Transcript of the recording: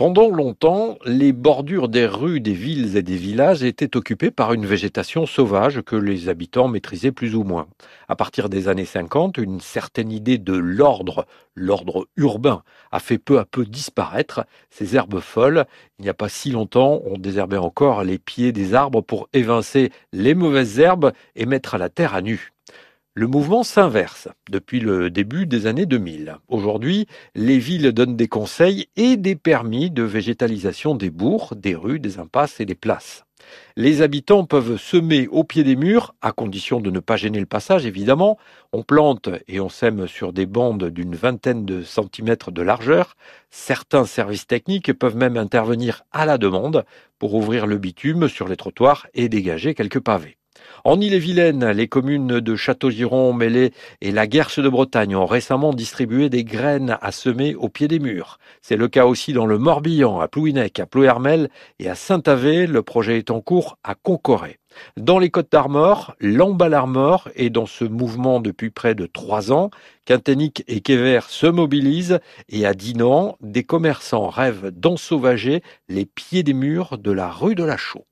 Pendant longtemps, les bordures des rues des villes et des villages étaient occupées par une végétation sauvage que les habitants maîtrisaient plus ou moins. À partir des années 50, une certaine idée de l'ordre, l'ordre urbain, a fait peu à peu disparaître ces herbes folles. Il n'y a pas si longtemps, on désherbait encore les pieds des arbres pour évincer les mauvaises herbes et mettre la terre à nu. Le mouvement s'inverse depuis le début des années 2000. Aujourd'hui, les villes donnent des conseils et des permis de végétalisation des bourgs, des rues, des impasses et des places. Les habitants peuvent semer au pied des murs, à condition de ne pas gêner le passage évidemment. On plante et on sème sur des bandes d'une vingtaine de centimètres de largeur. Certains services techniques peuvent même intervenir à la demande pour ouvrir le bitume sur les trottoirs et dégager quelques pavés. En Ille-et-Vilaine, les communes de Château-Giron, Mêlée et la Guerche de Bretagne ont récemment distribué des graines à semer au pied des murs. C'est le cas aussi dans le Morbihan, à Plouhinec, à Plouhermel et à Saint-Avé. Le projet est en cours à Concoré. Dans les Côtes d'Armor, l'Embal-Armor est dans ce mouvement depuis près de trois ans. Quinténic et Kéver se mobilisent et à Dinan, des commerçants rêvent d'ensauvager les pieds des murs de la rue de la Chaux.